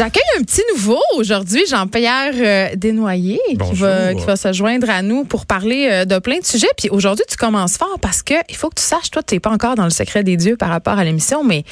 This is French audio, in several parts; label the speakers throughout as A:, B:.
A: J'accueille un petit nouveau aujourd'hui, Jean-Pierre euh, Desnoyers, qui va, qui va se joindre à nous pour parler euh, de plein de sujets. Puis aujourd'hui, tu commences fort parce que il faut que tu saches, toi, tu n'es pas encore dans le secret des dieux par rapport à l'émission, mais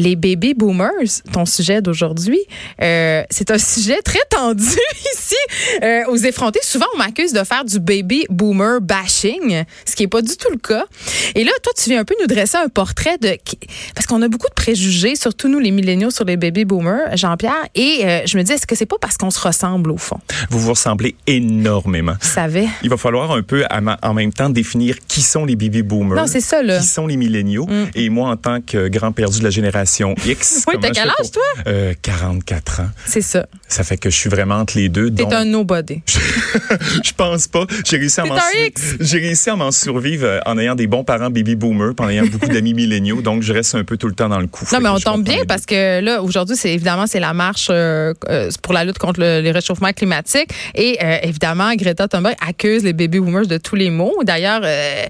A: les baby boomers, ton sujet d'aujourd'hui, euh, c'est un sujet très tendu ici euh, aux effrontés. Souvent, on m'accuse de faire du baby boomer bashing, ce qui est pas du tout le cas. Et là, toi, tu viens un peu nous dresser un portrait de parce qu'on a beaucoup de préjugés, surtout nous les milléniaux sur les baby boomers, Jean-Pierre. Et euh, je me dis, est-ce que c'est pas parce qu'on se ressemble au fond?
B: Vous vous ressemblez énormément.
A: Tu savais
B: Il va falloir un peu en même temps définir qui sont les baby boomers,
A: Non, c'est ça là.
B: qui sont les milléniaux, et moi en tant que grand perdu de la génération X.
A: Oui, t'as quel âge, toi?
B: Euh, 44 ans.
A: C'est ça.
B: Ça fait que je suis vraiment entre les deux.
A: T'es
B: donc-
A: un nobody.
B: je pense pas. J'ai réussi à m'en
A: un
B: sur-
A: X.
B: j'ai réussi à m'en survivre euh, en ayant des bons parents baby boomers, en ayant beaucoup d'amis milléniaux, donc je reste un peu tout le temps dans le coup.
A: Non, mais on tombe bien parce que là, aujourd'hui, c'est évidemment c'est la marche euh, euh, pour la lutte contre le, les réchauffements climatiques. Et euh, évidemment, Greta Thunberg accuse les baby boomers de tous les maux. D'ailleurs, euh,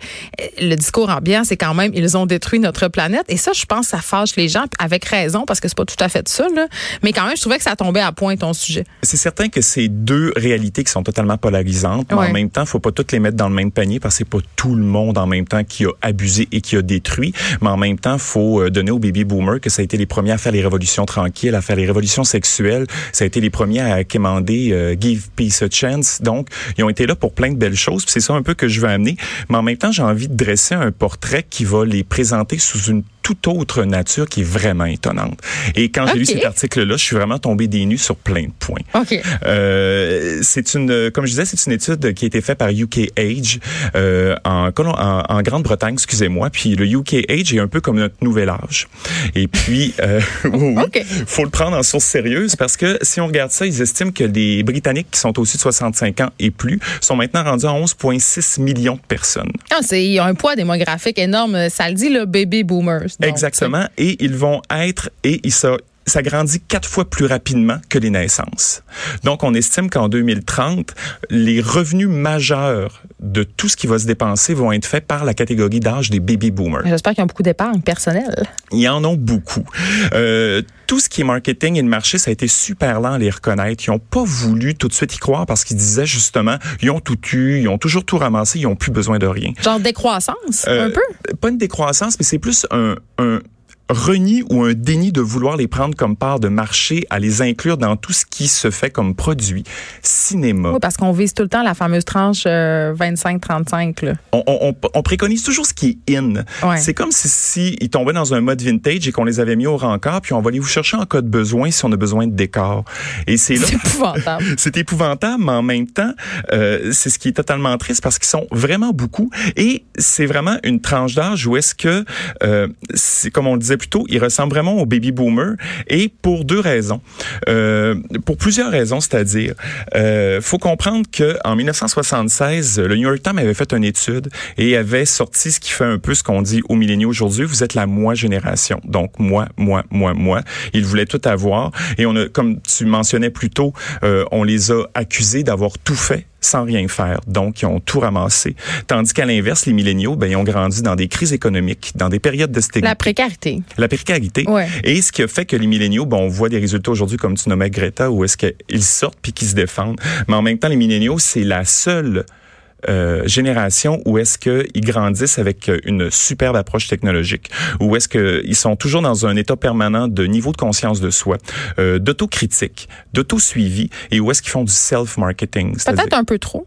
A: le discours ambiant, c'est quand même ils ont détruit notre planète. Et ça, je pense, ça fâche les gens avec raison parce que c'est pas tout à fait ça. Là. Mais quand même, je trouvais que ça tombait à point ton sujet.
B: C'est certain que c'est deux réalités qui sont totalement polarisantes, mais
A: Ouais.
B: en même temps, faut pas toutes les mettre dans le même panier parce que c'est pas tout le monde en même temps qui a abusé et qui a détruit. Mais en même temps, faut euh, donner aux baby boomers que ça a été les premiers à faire les révolutions tranquilles, à faire les révolutions sexuelles. Ça a été les premiers à quémander euh, Give Peace a Chance. Donc, ils ont été là pour plein de belles choses. C'est ça un peu que je veux amener. Mais en même temps, j'ai envie de dresser un portrait qui va les présenter sous une toute autre nature qui est vraiment étonnante. Et quand j'ai lu cet article-là, je suis vraiment tombé des nues sur plein de points.
A: OK.
B: Euh, c'est une, comme je disais, c'est une étude qui a été faite par UK Age euh, en, Colom- en, en Grande-Bretagne, excusez-moi. Puis le UK Age est un peu comme notre nouvel âge. Et puis, euh, oui, oui,
A: OK.
B: faut le prendre en source sérieuse parce que si on regarde ça, ils estiment que les Britanniques qui sont au-dessus de 65 ans et plus sont maintenant rendus à 11,6 millions de personnes.
A: Ah, c'est, un poids démographique énorme. Ça le dit, le baby boomers. Donc,
B: Exactement. Et ils vont être, et ils ça, ça grandit quatre fois plus rapidement que les naissances. Donc, on estime qu'en 2030, les revenus majeurs de tout ce qui va se dépenser vont être faits par la catégorie d'âge des baby boomers.
A: J'espère qu'ils ont beaucoup d'épargne personnelle.
B: Ils en ont beaucoup. Euh, tout ce qui est marketing et le marché, ça a été super lent à les reconnaître. Ils n'ont pas voulu tout de suite y croire parce qu'ils disaient justement, ils ont tout eu, ils ont toujours tout ramassé, ils n'ont plus besoin de rien.
A: Genre décroissance,
B: Euh,
A: un peu?
B: Pas une décroissance, mais c'est plus un, un reni ou un déni de vouloir les prendre comme part de marché, à les inclure dans tout ce qui se fait comme produit. Cinéma.
A: Oui, parce qu'on vise tout le temps la fameuse tranche euh, 25-35. là.
B: On, on- on- on préconise toujours ce qui est in.
A: Ouais.
B: C'est comme si, si ils tombaient dans un mode vintage et qu'on les avait mis au rencard, puis on va aller vous chercher en cas de besoin si on a besoin de décor. Et c'est là.
A: C'est épouvantable.
B: C'est épouvantable, mais en même temps, euh, c'est ce qui est totalement triste parce qu'ils sont vraiment beaucoup. Et c'est vraiment une tranche d'âge où est-ce que, euh, c'est comme on le disait plus tôt, ils ressemblent vraiment aux baby boomers. Et pour deux raisons. Euh, pour plusieurs raisons, c'est-à-dire, euh, faut comprendre que en 1976, le New York Times avait fait une étude et avait sorti ce qui fait un peu ce qu'on dit aux milléniaux aujourd'hui. Vous êtes la moi génération. Donc moi, moi, moi, moi. Ils voulaient tout avoir. Et on a, comme tu mentionnais plus tôt, euh, on les a accusés d'avoir tout fait sans rien faire. Donc, ils ont tout ramassé. Tandis qu'à l'inverse, les milléniaux, ben, ils ont grandi dans des crises économiques, dans des périodes de
A: La précarité.
B: la précarité.
A: Ouais.
B: Et ce qui a fait que les milléniaux, bon, on voit des résultats aujourd'hui, comme tu nommais Greta, où est-ce qu'ils sortent puis qu'ils se défendent. Mais en même temps, les milléniaux, c'est la seule euh, génération où est-ce qu'ils grandissent avec euh, une superbe approche technologique, où est-ce qu'ils sont toujours dans un état permanent de niveau de conscience de soi, euh, d'autocritique, d'auto-suivi, et où est-ce qu'ils font du self-marketing.
A: Peut-être un peu trop.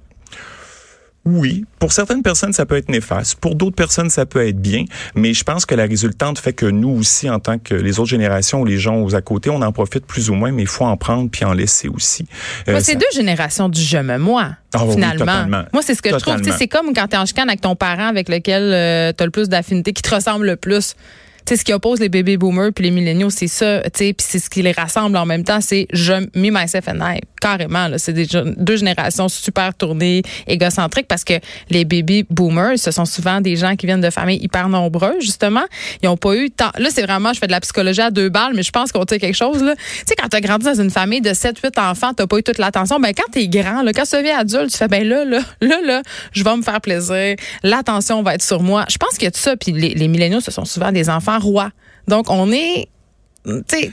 B: Oui, pour certaines personnes, ça peut être néfaste. Pour d'autres personnes, ça peut être bien. Mais je pense que la résultante fait que nous aussi, en tant que les autres générations ou les gens aux à côté, on en profite plus ou moins, mais il faut en prendre puis en laisser aussi. Euh,
A: c'est
B: ça-
A: deux générations du je me moi.
B: Ah
A: finalement. Moi, c'est ce que je trouve. C'est comme quand tu es en chicane avec ton parent avec lequel tu as le plus d'affinité, qui te ressemble le plus. sais, ce qui oppose les baby boomers puis les milléniaux, c'est ça, tu puis c'est ce qui les rassemble en même temps, c'est je, me myself and I, carrément, là. C'est des deux générations super tournées, égocentriques, parce que les baby boomers, ce sont souvent des gens qui viennent de familles hyper nombreuses, justement. Ils ont pas eu tant, là, c'est vraiment, je fais de la psychologie à deux balles, mais je pense qu'on tient quelque chose, là. Tu sais, quand t'as grandi dans une famille de 7, 8 enfants, t'as pas eu toute l'attention, ben, quand t'es grand, là, quand tu deviens adulte, tu fais, ben là, là, là, là, je vais me faire plaisir. L'attention va être sur moi. Je pense qu'il y a ça. Puis les, les milléniaux, ce sont souvent des enfants rois. Donc, on est très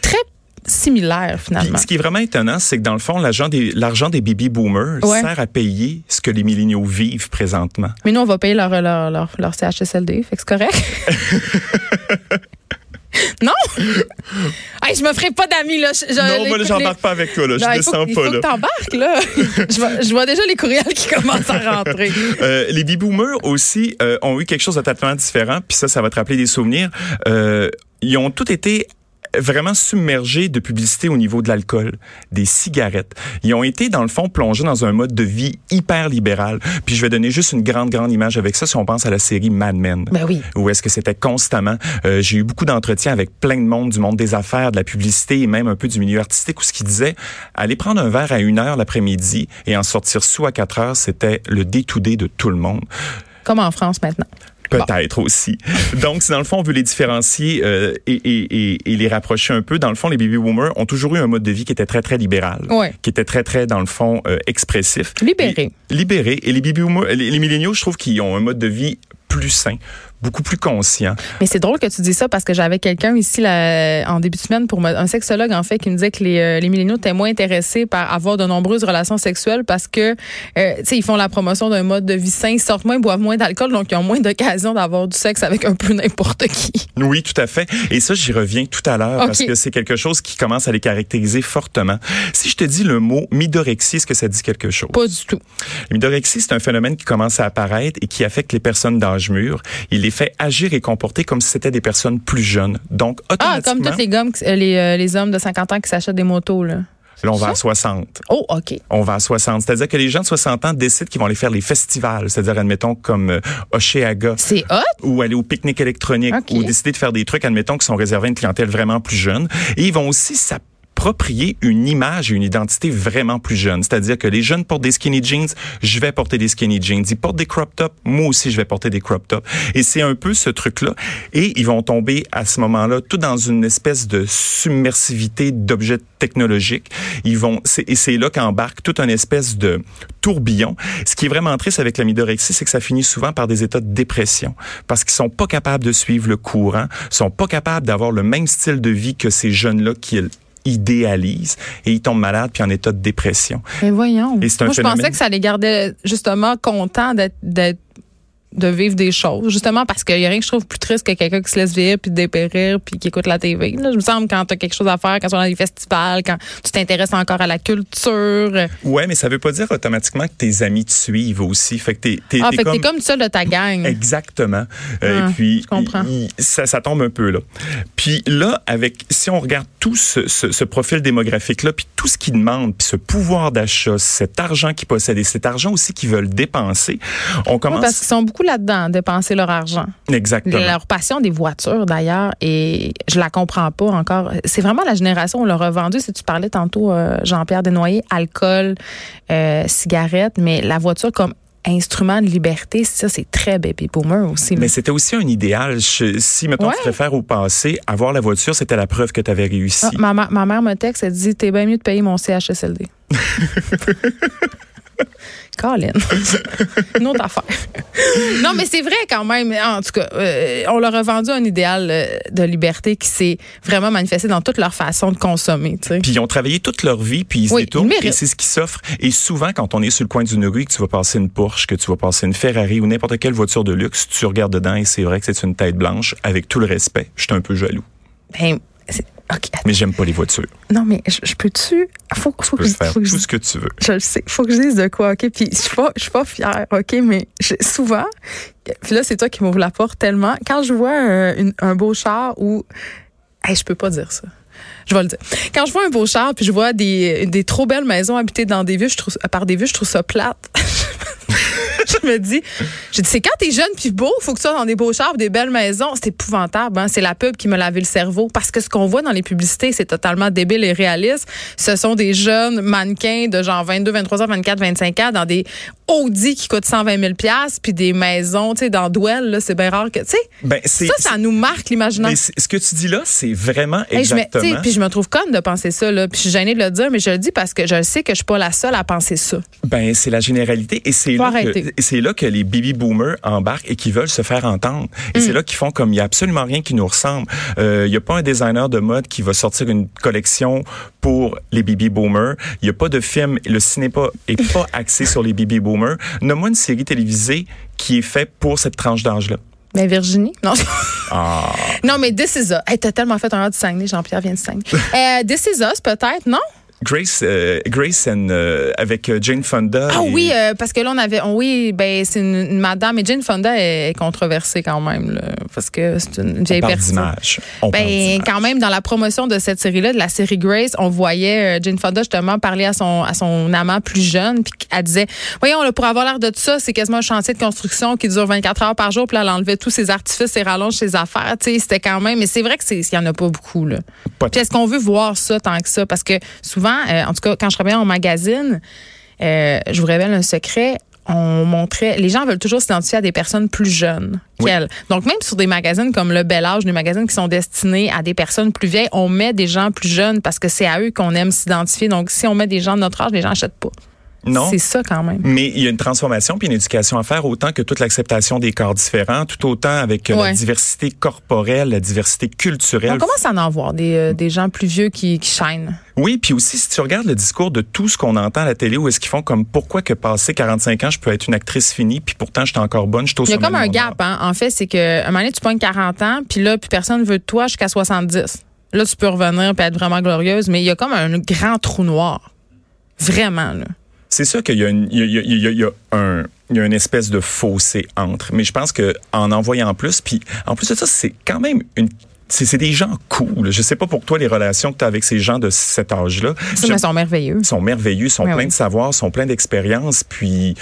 A: similaire finalement.
B: ce qui est vraiment étonnant, c'est que dans le fond, l'argent des, des baby boomers sert à payer ce que les milléniaux vivent présentement.
A: Mais nous, on va payer leur, leur, leur, leur CHSLD, fait que c'est correct. Non? hey, je me ferai pas d'amis, là.
B: non, moi, j'embarque pas avec toi, là. Je ne descends pas,
A: il faut
B: là.
A: que t'embarques, là. je, vois, je, vois, déjà les courriels qui commencent à rentrer.
B: Euh, les baby-boomers aussi euh, ont eu quelque chose de totalement différent, puis ça, ça va te rappeler des souvenirs. Euh, ils ont tous été vraiment submergés de publicité au niveau de l'alcool, des cigarettes. Ils ont été, dans le fond, plongés dans un mode de vie hyper libéral. Puis je vais donner juste une grande, grande image avec ça si on pense à la série Mad Men.
A: Ben oui.
B: Où est-ce que c'était constamment. Euh, J'ai eu beaucoup d'entretiens avec plein de monde, du monde des affaires, de la publicité et même un peu du milieu artistique où ce qui disait, aller prendre un verre à une heure l'après-midi et en sortir sous à quatre heures, c'était le day-to-day de tout le monde.
A: Comme en France maintenant.
B: Peut-être aussi. Donc, si dans le fond, on veut les différencier euh, et, et, et, les rapprocher un peu, dans le fond, les baby boomers ont toujours eu un mode de vie qui était très, très libéral.
A: Ouais.
B: Qui était très, très, dans le fond, euh, expressif.
A: Libéré.
B: libéré. Et les baby boomers, les, les milléniaux, je trouve qu'ils ont un mode de vie plus sain, beaucoup plus conscient.
A: Mais c'est drôle que tu dis ça parce que j'avais quelqu'un ici là, en début de semaine pour un sexologue en fait qui me disait que les, euh, les milléniaux étaient moins intéressés par avoir de nombreuses relations sexuelles parce que euh, tu sais ils font la promotion d'un mode de vie sain, ils sortent moins, ils boivent moins d'alcool donc ils ont moins d'occasion d'avoir du sexe avec un peu n'importe qui.
B: Oui, tout à fait. Et ça j'y reviens tout à l'heure okay. parce que c'est quelque chose qui commence à les caractériser fortement. Si je te dis le mot midorexie, est-ce que ça dit quelque chose?
A: Pas du tout.
B: Midorexie, c'est un phénomène qui commence à apparaître et qui affecte les personnes d'âge mûr. Il les fait agir et comporter comme si c'était des personnes plus jeunes. Donc, automatiquement...
A: Ah, comme tous les, gommes, les, euh, les hommes de 50 ans qui s'achètent des motos, là.
B: Là, on va à 60.
A: Oh, OK.
B: On va à 60. C'est-à-dire que les gens de 60 ans décident qu'ils vont aller faire les festivals. C'est-à-dire, admettons, comme euh, Oceaga.
A: C'est hot?
B: Ou aller au pique-nique électronique.
A: Okay.
B: Ou décider de faire des trucs, admettons, qui sont réservés à une clientèle vraiment plus jeune. Et ils vont aussi s'approprier une image et une identité vraiment plus jeune. C'est-à-dire que les jeunes portent des skinny jeans, je vais porter des skinny jeans. Ils portent des crop tops, moi aussi je vais porter des crop tops. Et c'est un peu ce truc-là. Et ils vont tomber à ce moment-là tout dans une espèce de submersivité d'objets technologiques. Ils vont, et c'est là qu'embarque toute une espèce de tourbillon. Ce qui est vraiment triste avec la midorexie, c'est que ça finit souvent par des états de dépression parce qu'ils sont pas capables de suivre le courant, sont pas capables d'avoir le même style de vie que ces jeunes-là qui idéalisent et ils tombent malades puis en état de dépression.
A: Mais voyons.
B: Et c'est un
A: Moi, je pensais que ça les gardait justement contents d'être de vivre des choses, justement parce qu'il y a rien que je trouve plus triste que quelqu'un qui se laisse vivre puis dépérir puis qui écoute la TV. Là, je me semble quand tu as quelque chose à faire, quand tu vas dans des festivals, quand tu t'intéresses encore à la culture.
B: Ouais, mais ça veut pas dire automatiquement que tes amis te suivent aussi. Fait que t'es, t'es,
A: ah,
B: t'es
A: fait
B: comme...
A: que t'es comme seul de ta gang.
B: Exactement. Euh,
A: Ah,
B: et puis,
A: je comprends.
B: ça, ça tombe un peu là. Puis là, avec, si on regarde tout ce, ce, ce profil démographique là, puis tout ce qu'ils demandent, puis ce pouvoir d'achat, cet argent qu'ils possèdent et cet argent aussi qu'ils veulent dépenser, on commence
A: parce qu'ils sont beaucoup là-dedans, dépenser leur argent.
B: exactement.
A: Leur passion des voitures, d'ailleurs, et je la comprends pas encore. C'est vraiment la génération où on l'a revendu. Si tu parlais tantôt, euh, Jean-Pierre Desnoyers, alcool, euh, cigarettes, mais la voiture comme instrument de liberté, ça, c'est très baby boomer aussi.
B: Mais c'était aussi un idéal. Je- si, mettons,
A: Ouais.
B: tu préfères au passé, avoir la voiture, c'était la preuve que tu avais réussi.
A: Ah, ma, ma- ma mère me texte, elle dit T'es bien mieux de payer mon CHSLD. Colin. Une autre affaire. non, mais c'est vrai quand même. En tout cas, euh, on leur a vendu un idéal euh, de liberté qui s'est vraiment manifesté dans toute leur façon de consommer. tu sais.
B: Puis ils ont travaillé toute leur vie, puis ils se
A: Oui,
B: détournent,
A: ils méritent.
B: c'est ce qui s'offre. Et souvent, quand on est sur le coin d'une rue, que tu vas passer une Porsche, que tu vas passer une Ferrari ou n'importe quelle voiture de luxe, tu regardes dedans et c'est vrai que c'est une tête blanche. Avec tout le respect, je suis un peu jaloux.
A: Ben, c'est- OK.
B: Mais j'aime pas les voitures.
A: Non, mais je, je peux-tu. Faut, faut,
B: Tu
A: que
B: peux
A: je,
B: faire
A: faut que je-
B: tout ce que tu veux.
A: je le sais. Faut que je dise de quoi, OK? Puis je suis pas, je suis pas fière, OK? Mais je- souvent, puis là, c'est toi qui m'ouvre la porte tellement. Quand je vois un, une- un beau char où. Hey, je peux pas dire ça. Je vais le dire. Quand je vois un beau char puis je vois des, des trop belles maisons habitées dans des vues, je trouve, par des vues, je trouve ça plate. je me dis, j'ai dit, c'est quand t'es jeune puis beau, faut que tu sois dans des beaux chars, des belles maisons. C'est épouvantable. Hein? C'est la pub qui me lavait le cerveau parce que ce qu'on voit dans les publicités, c'est totalement débile et réaliste. Ce sont des jeunes mannequins de genre 22, 23 ans, 24, 25 ans dans des Audi qui coûtent 120 000 puis des maisons, tu sais, dans Douel, c'est bien rare que, tu sais.
B: Ben,
A: ça, ça nous marque l'imaginaire.
B: Ce que tu dis là, c'est vraiment exactement.
A: Hey, puis je me trouve conne de penser ça, là. Puis je suis gênée de le dire, mais je le dis parce que je sais que je suis pas la seule à penser ça.
B: Ben, c'est la généralité et c'est là, que, là que les baby boomers embarquent et qui veulent se faire entendre. Et mm. c'est là qu'ils font comme il y a absolument rien qui nous ressemble. Euh, il y a pas un designer de mode qui va sortir une collection pour les baby boomers. Il y a pas de film, le cinéma est pas axé sur les baby boomers. Nomme-moi une série télévisée qui est faite pour cette tranche d'âge-là.
A: Mais Virginie? Non. Ah. Non, mais This Is Us. Hey, t'as tellement fait un heure du Saguenay, Jean-Pierre vient de Saguenay. euh, This Is Us, peut-être, non?
B: Grace, euh, Grace and, euh, avec euh, Jane Fonda.
A: Ah oui, parce que là on avait, oui, ben c'est une, madame et Jane Fonda est, controversée quand même, là, parce que c'est une vieille personne. Ben quand même dans la promotion de cette série-là, de la série Grace, on voyait Jane Fonda justement parler à son à son amant plus jeune, puis elle disait, voyons, là, pour avoir l'air de tout ça, c'est quasiment un chantier de construction qui dure 24 heures par jour, puis là, elle enlevait tous ses artifices, ses rallonges, ses affaires, tu sais, c'était quand même, mais c'est vrai que c'est, y en a pas beaucoup là. Puis est-ce qu'on veut voir ça tant que ça, parce que souvent euh, en tout cas, quand je travaillais en magazine, euh, je vous révèle un secret. On montrait, les gens veulent toujours s'identifier à des personnes plus jeunes qu'elles. Donc, même sur des magazines comme Le Bel Âge, des magazines qui sont destinés à des personnes plus vieilles, on met des gens plus jeunes parce que c'est à eux qu'on aime s'identifier. Donc, si on met des gens de notre âge, les gens n'achètent pas.
B: Non.
A: C'est ça quand même.
B: Mais il y a une transformation puis une éducation à faire autant que toute l'acceptation des corps différents, tout autant avec euh, la diversité corporelle, la diversité culturelle. On
A: commence à en voir des, euh, des gens plus vieux qui, qui chaînent.
B: Oui, puis aussi si tu regardes le discours de tout ce qu'on entend à la télé où est-ce qu'ils font comme pourquoi que passé 45 ans je peux être une actrice finie puis pourtant je suis encore bonne, je
A: Il y a comme un gap hein. En fait, c'est que un moment donné tu pognes 40 ans puis là plus personne veut de toi jusqu'à 70. Là tu peux revenir puis être vraiment glorieuse, mais il y a comme un grand trou noir. Vraiment là
B: c'est sûr qu'il y a une, il y a, il y a, il y a un, il y a une espèce de fossé entre. Mais je pense que en envoyant plus, puis en plus de ça, c'est quand même une c'est des gens cool. Je sais pas pour toi les relations que tu as avec ces gens de cet âge-là.
A: Ils sont merveilleux.
B: Ils sont merveilleux, ils sont pleins de savoir, sont pleins d'expérience. Puis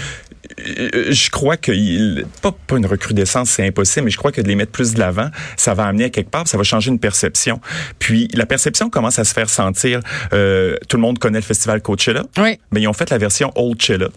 B: je crois que pas, pas une recrudescence, c'est impossible, mais je crois que de les mettre plus de l'avant, ça va amener à quelque part, ça va changer une perception. Puis la perception commence à se faire sentir. Euh, tout le monde connaît le festival Coachella.
A: Oui.
B: Mais ils ont fait la version Old Chilla.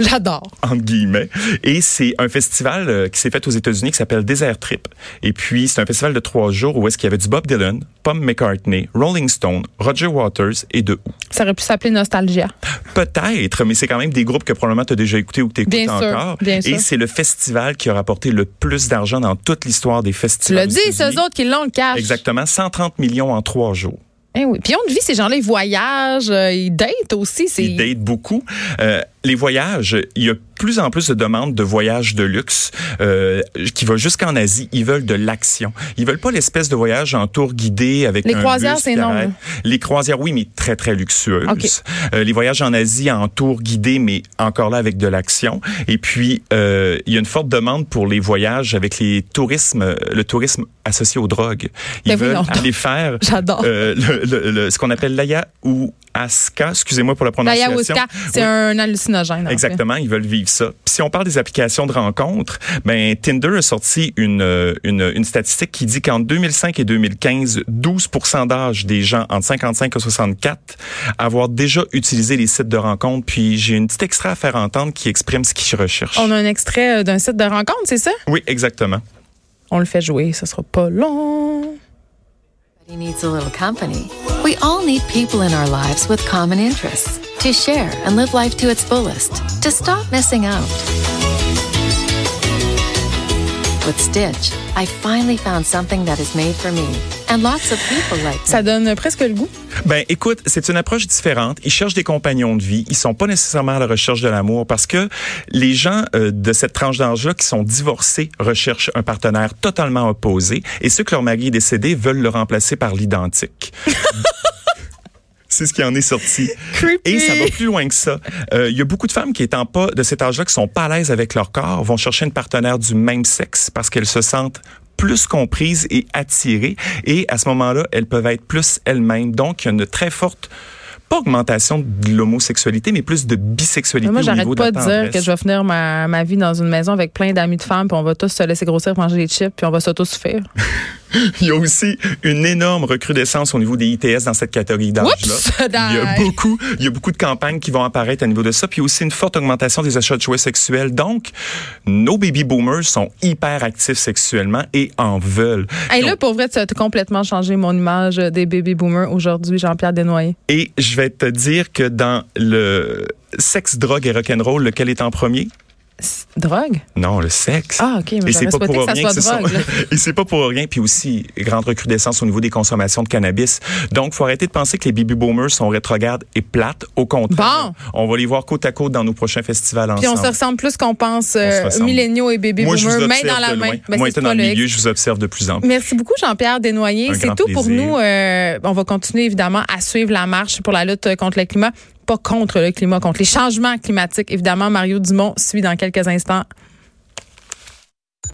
A: J'adore.
B: Entre guillemets. Et c'est un festival euh, qui s'est fait aux États-Unis qui s'appelle Desert Trip. Et puis, c'est un festival de trois jours où est-ce qu'il y avait du Bob Dylan, Paul McCartney, Rolling Stone, Roger Waters et de Who.
A: Ça aurait pu s'appeler Nostalgia.
B: Peut-être, mais c'est quand même des groupes que probablement tu as déjà écouté ou que tu écoutes encore.
A: bien
B: et c'est le festival qui a rapporté le plus d'argent dans toute l'histoire des festivals.
A: Tu l'as dit, c'est eux autres qui l'ont le cash.
B: Exactement, 130 millions en trois jours.
A: Eh oui. Puis on vit ces gens-là, ils voyagent, euh, ils datent aussi.
B: Ils datent beaucoup. Euh, les voyages, il y a plus en plus de demandes de voyages de luxe euh, qui va jusqu'en Asie. Ils veulent de l'action. Ils veulent pas l'espèce de voyage en tour guidé avec
A: les croisières, c'est non.
B: Les croisières, oui, mais très très luxueuses. Euh, les voyages en Asie en tour guidé, mais encore là avec de l'action. Et puis euh, il y a une forte demande pour les voyages avec les tourismes, le tourisme associé aux drogues. Ils ben veulent aller faire.
A: J'adore.
B: Euh, le, le, ce qu'on appelle l'aya ou Aska, excusez-moi pour la prononciation.
A: L'ayahuasca, c'est un hallucinogène.
B: Exactement, ils veulent vivre ça. Puis si on parle des applications de rencontres, ben Tinder a sorti une, une, une statistique qui dit qu'en 2005 et 2015, 12 d'âge des gens entre 55 et 64 avoir déjà utilisé les sites de rencontres. Puis j'ai une petite extrait à faire entendre qui exprime ce qu'ils recherchent.
A: On a un extrait euh, d'un site de rencontre, c'est ça?
B: Oui, exactement.
A: On le fait jouer, ça sera pas long.
C: He needs a little company. We all need people in our lives with common interests to share and live life to its fullest, to stop missing out. With Stitch, I finally found something that is made for me. And lots of people like me.
A: Ça donne presque le goût.
B: Ben, écoute, c'est une approche différente. Ils cherchent des compagnons de vie. Ils sont pas nécessairement à la recherche de l'amour parce que les gens euh, de cette tranche d'âge-là qui sont divorcés recherchent un partenaire totalement opposé et ceux que leur mari est décédé veulent le remplacer par l'identique. C'est ce qui en est sorti. Et ça va plus loin que ça. Euh, il y a beaucoup de femmes qui étant pas de cet âge-là, qui sont pas à l'aise avec leur corps, vont chercher une partenaire du même sexe parce qu'elles se sentent plus comprises et attirées. Et à ce moment-là, elles peuvent être plus elles-mêmes. Donc, il y a une très forte pas augmentation de l'homosexualité, mais plus de bisexualité
A: Moi, j'arrête pas
B: de
A: dire que je vais finir ma, ma vie dans une maison avec plein d'amis de femmes, puis on va tous se laisser grossir, manger des chips, puis on va s'autosuffire.
B: Il y a aussi une énorme recrudescence au niveau des ITS dans cette catégorie d'âge-là. Il y a beaucoup, il y a beaucoup de campagnes qui vont apparaître à niveau de ça, puis aussi une forte augmentation des achats de jouets sexuels. Donc, nos baby boomers sont hyper actifs sexuellement et en veulent.
A: Hey,
B: Donc,
A: là, pour vrai, tu as complètement changé mon image des baby boomers aujourd'hui, Jean-Pierre Desnoyers.
B: Et je vais te dire que dans le sexe, drogue et rock'n'roll, lequel est en premier?
A: Drogue?
B: Non, le sexe.
A: Ah, OK, mais
B: Et c'est pas pour
A: que ça
B: rien
A: soit
B: que ce sont-
A: drogue.
B: Et c'est pas pour rien. Puis aussi, grande recrudescence au niveau des consommations de cannabis. Donc, faut arrêter de penser que les baby boomers sont rétrogrades et plates. Au contraire,
A: Bon.
B: on va les voir côte à côte dans nos prochains festivals
A: Puis on
B: ensemble.
A: se ressemble plus qu'on pense, euh, milléniaux et baby
B: Moi,
A: boomers, main dans la main. Ben,
B: Moi, étant dans le milieu, je vous observe de plus en plus.
A: Merci beaucoup, Jean-Pierre Desnoyers. C'est tout pour nous. Euh, on va continuer, évidemment, à suivre la marche pour la lutte contre le climat. Contre le climat, contre les changements climatiques. Évidemment, Mario Dumont suit dans quelques instants